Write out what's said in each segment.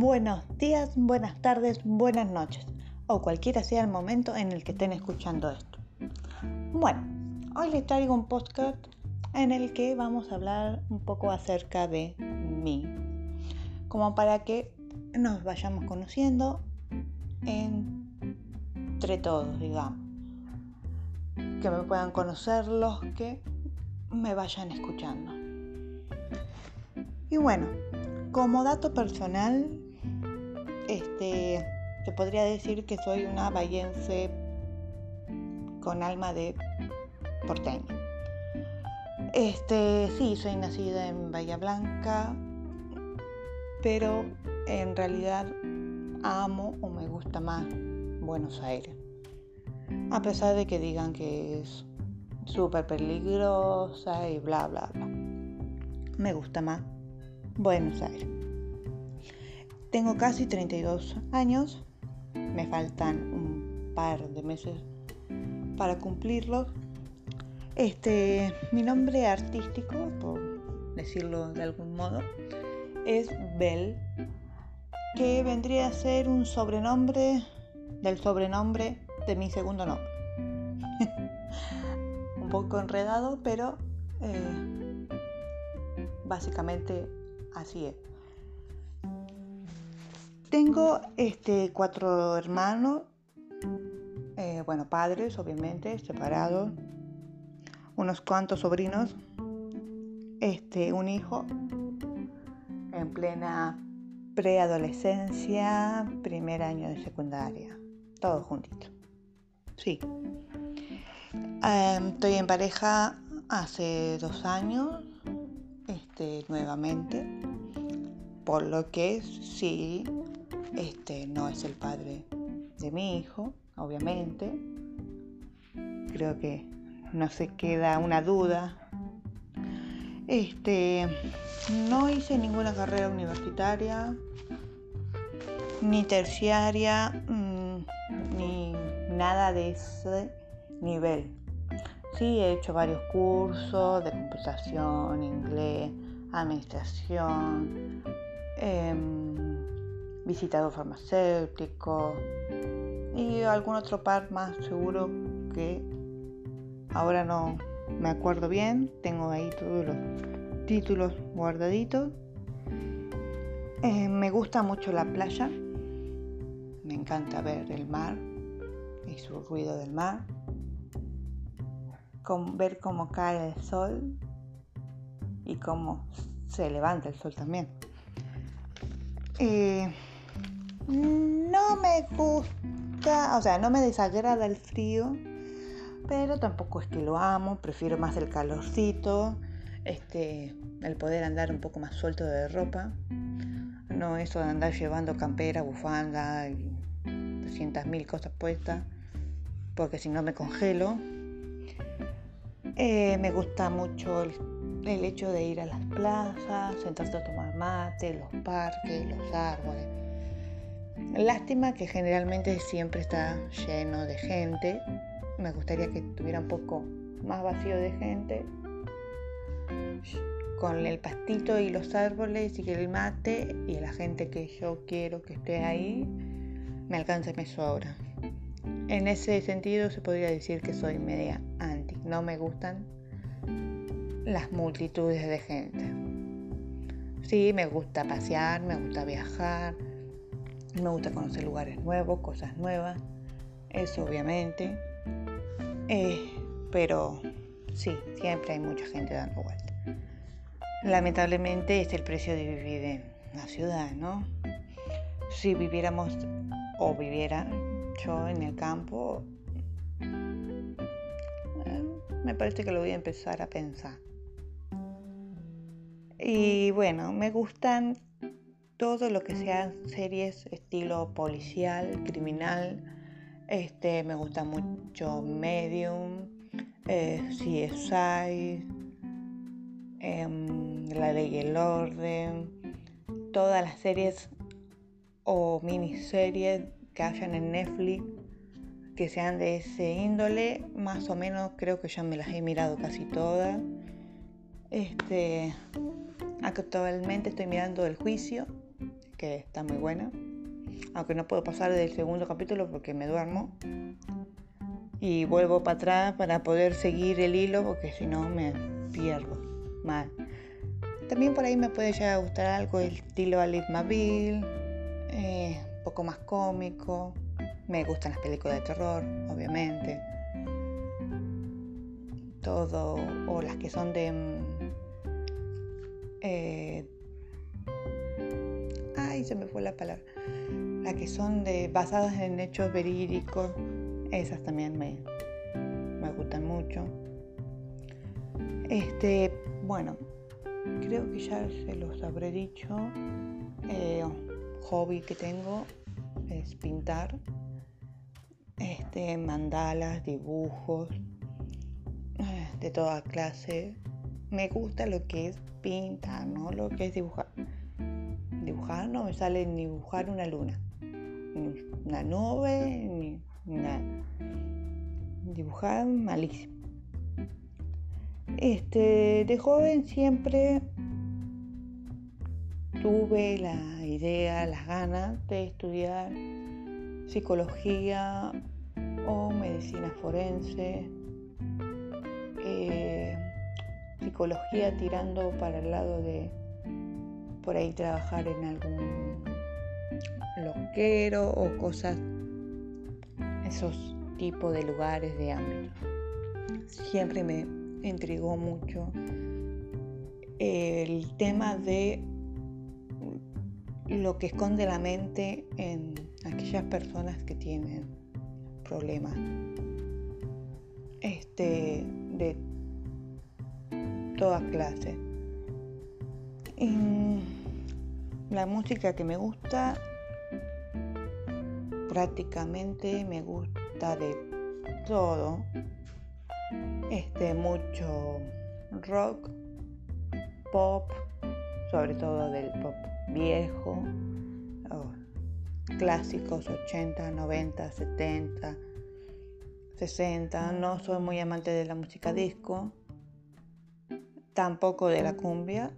buenos días, buenas tardes, buenas noches o cualquiera sea el momento en el que estén escuchando esto. Bueno, hoy les traigo un podcast en el que vamos a hablar un poco acerca de mí, como para que nos vayamos conociendo entre todos, digamos. Que me puedan conocer los que me vayan escuchando. Y bueno, como dato personal, este, te podría decir que soy una bayense con alma de porteño. Este, sí, soy nacida en Bahía Blanca, pero en realidad amo o me gusta más Buenos Aires. A pesar de que digan que es súper peligrosa y bla, bla, bla. Me gusta más Buenos Aires. Tengo casi 32 años, me faltan un par de meses para cumplirlos. Este, mi nombre artístico, por decirlo de algún modo, es Bell, que vendría a ser un sobrenombre del sobrenombre de mi segundo nombre. un poco enredado, pero eh, básicamente Así es. Tengo este, cuatro hermanos, eh, bueno, padres, obviamente, separados, unos cuantos sobrinos, este, un hijo en plena preadolescencia, primer año de secundaria, todo juntito. Sí. Em, estoy en pareja hace dos años, este, nuevamente, por lo que sí, este no es el padre de mi hijo, obviamente. Creo que no se queda una duda. Este, no hice ninguna carrera universitaria, ni terciaria, mm, ni nada de ese nivel. Sí, he hecho varios cursos de computación, inglés, administración, em, visitado farmacéutico y algún otro par más seguro que ahora no me acuerdo bien. Tengo ahí todos los títulos guardaditos. Eh, me gusta mucho la playa. Me encanta ver el mar y su ruido del mar ver cómo cae el sol y cómo se levanta el sol también. Eh, no me gusta, o sea, no me desagrada el frío, pero tampoco es que lo amo, prefiero más el calorcito, este, el poder andar un poco más suelto de ropa, no eso de andar llevando campera, bufanda y 200.000 cosas puestas, porque si no me congelo. Eh, me gusta mucho el, hecho de ir a las plazas, sentarse a tomar mate, los parques, los árboles. Lástima que generalmente siempre está lleno de gente. Me gustaría que estuviera un poco más vacío de gente. Con el pastito y los árboles y el mate y la gente que yo quiero que esté ahí, me alcanza y me sobra. En ese sentido se podría decir que soy media anti. No me gustan las multitudes de gente. Sí, me gusta pasear, me gusta viajar, me gusta conocer lugares nuevos, cosas nuevas, eso obviamente. Eh, pero sí, siempre hay mucha gente dando vueltas. Lamentablemente es el precio de vivir en la ciudad, ¿no? Si viviéramos o viviera yo en el campo, eh, me parece que lo voy a empezar a pensar. Y bueno, me gustan todo lo que sean series estilo policial, criminal. Este, me gusta mucho Medium, eh, CSI, em, La Ley y el Orden, todas las series o miniseries que hayan en Netflix que sean de ese índole, más o menos creo que ya me las he mirado casi todas. Este, actualmente estoy mirando El Juicio, que está muy buena. Aunque no puedo pasar del segundo capítulo porque me duermo. Y vuelvo para atrás para poder seguir el hilo porque si no me pierdo mal. También por ahí me puede llegar a gustar algo el estilo Alice Mabille, eh, un poco más cómico. Me gustan las películas de terror, obviamente. Todo, o las que son de... Mm, eh, se me fue la palabra. Las que son de basadas en hechos verídicos, esas también me, me gustan mucho. Este, bueno, creo que ya se los habré dicho. Eh, hobby que tengo es pintar. Este, mandalas, dibujos, de toda clase. Me gusta lo que es pintar, no lo que es dibujar. No me sale ni dibujar una luna, ni una nube, ni nada. Dibujar malísimo. Este, de joven siempre tuve la idea, las ganas de estudiar psicología o medicina forense, eh, psicología tirando para el lado de por ahí trabajar en algún loquero o cosas, esos tipos de lugares de ámbito. Siempre me intrigó mucho el tema de lo que esconde la mente en aquellas personas que tienen problemas este, de toda clase. La música que me gusta, prácticamente me gusta de todo. Este, mucho rock, pop, sobre todo del pop viejo, clásicos 80, 90, 70, 60. No soy muy amante de la música disco, tampoco de la cumbia.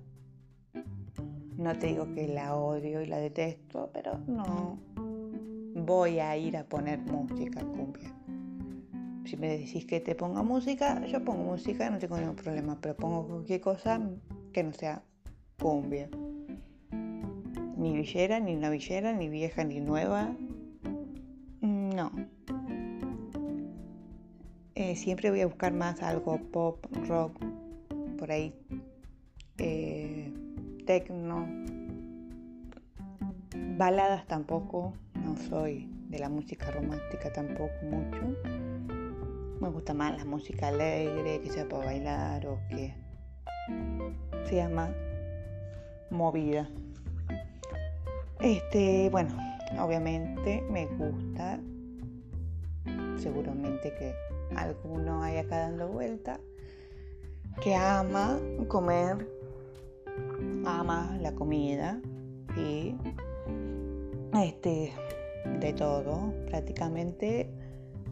No te digo que la odio y la detesto, pero no voy a ir a poner música cumbia. Si me decís que te ponga música, yo pongo música, no tengo ningún problema, pero pongo cualquier cosa que no sea cumbia ni villera, ni una villera, ni vieja, ni nueva. No. Eh, siempre voy a buscar más algo pop, rock, por ahí, eh, tecno. Baladas tampoco, no soy de la música romántica tampoco mucho. Me gusta más la música alegre, que sea para bailar o que sea más movida. Este, bueno, obviamente me gusta, seguramente que alguno hay acá dando vuelta, que ama comer, ama la comida y este, de todo, prácticamente.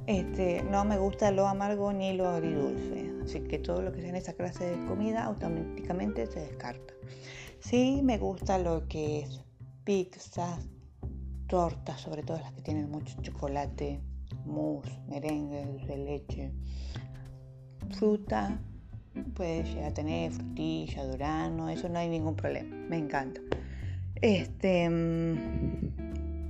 Este, no me gusta lo amargo ni lo agridulce, así que todo lo que sea en esa clase de comida automáticamente se descarta. Sí me gusta lo que es pizzas, tortas, sobre todo las que tienen mucho chocolate, mousse, merengue, de leche, fruta, puede llegar a tener frutilla, durano, eso no hay ningún problema, me encanta. Este,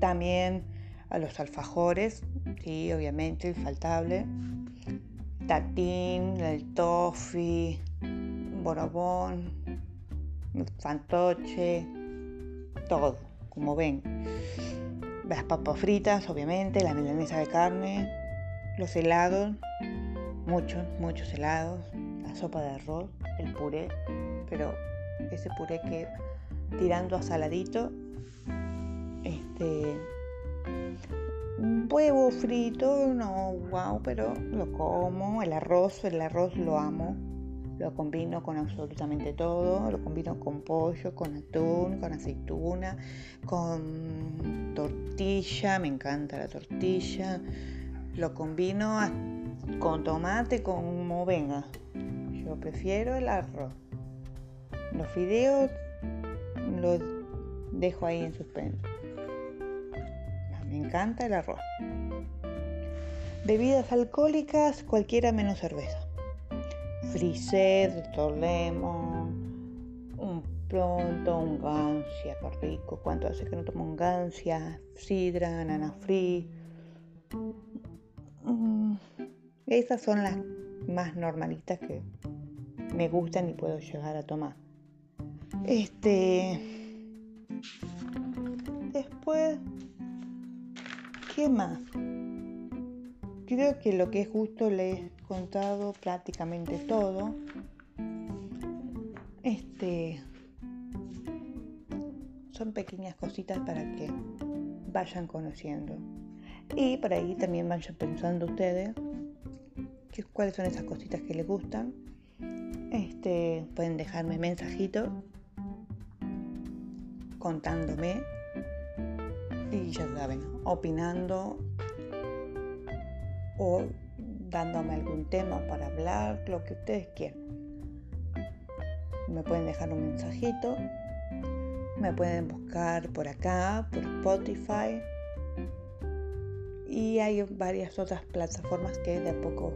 también a los alfajores, sí, obviamente, infaltable. Tatín, el toffee, borobón, fantoche, todo, como ven. Las papas fritas, obviamente, la milanesa de carne, los helados, muchos, muchos helados, la sopa de arroz, el puré, pero ese puré que tirando a saladito, este, huevo frito, no, wow, pero lo como, el arroz, el arroz lo amo, lo combino con absolutamente todo, lo combino con pollo, con atún, con aceituna, con tortilla, me encanta la tortilla, lo combino con tomate, como venga. Prefiero el arroz. Los fideos los dejo ahí en suspenso. Me encanta el arroz. Bebidas alcohólicas, cualquiera menos cerveza. Frised, Lemon, un pronto, un gancia, qué rico. ¿Cuánto hace que no tomo un gancia? Sidra, nana free. Mm, esas son las más normalitas que me gustan y puedo llegar a tomar. Este. Después. ¿Qué más? Creo que lo que es justo le he contado prácticamente todo. Este. Son pequeñas cositas para que vayan conociendo. Y por ahí también vayan pensando ustedes cuáles son esas cositas que les gustan. Este, pueden dejarme mensajito contándome y ya saben, opinando o dándome algún tema para hablar, lo que ustedes quieran. Me pueden dejar un mensajito, me pueden buscar por acá, por Spotify y hay varias otras plataformas que de a poco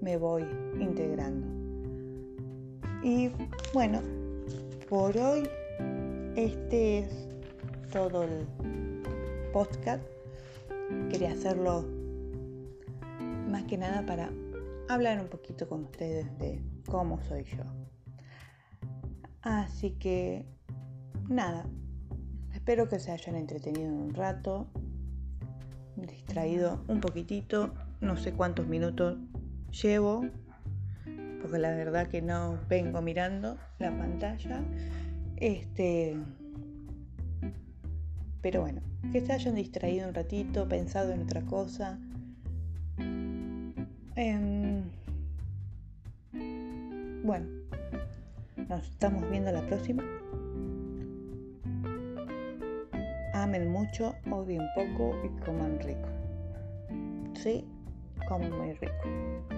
me voy integrando. Y bueno, por hoy este es todo el podcast. Quería hacerlo más que nada para hablar un poquito con ustedes de cómo soy yo. Así que nada, espero que se hayan entretenido un rato, distraído un poquitito, no sé cuántos minutos llevo, porque la verdad que no vengo mirando la pantalla. Este, pero bueno, que se hayan distraído un ratito, pensado en otra cosa. Em, bueno, nos estamos viendo la próxima. Amen mucho, odien poco y coman rico. Sí, coman muy rico.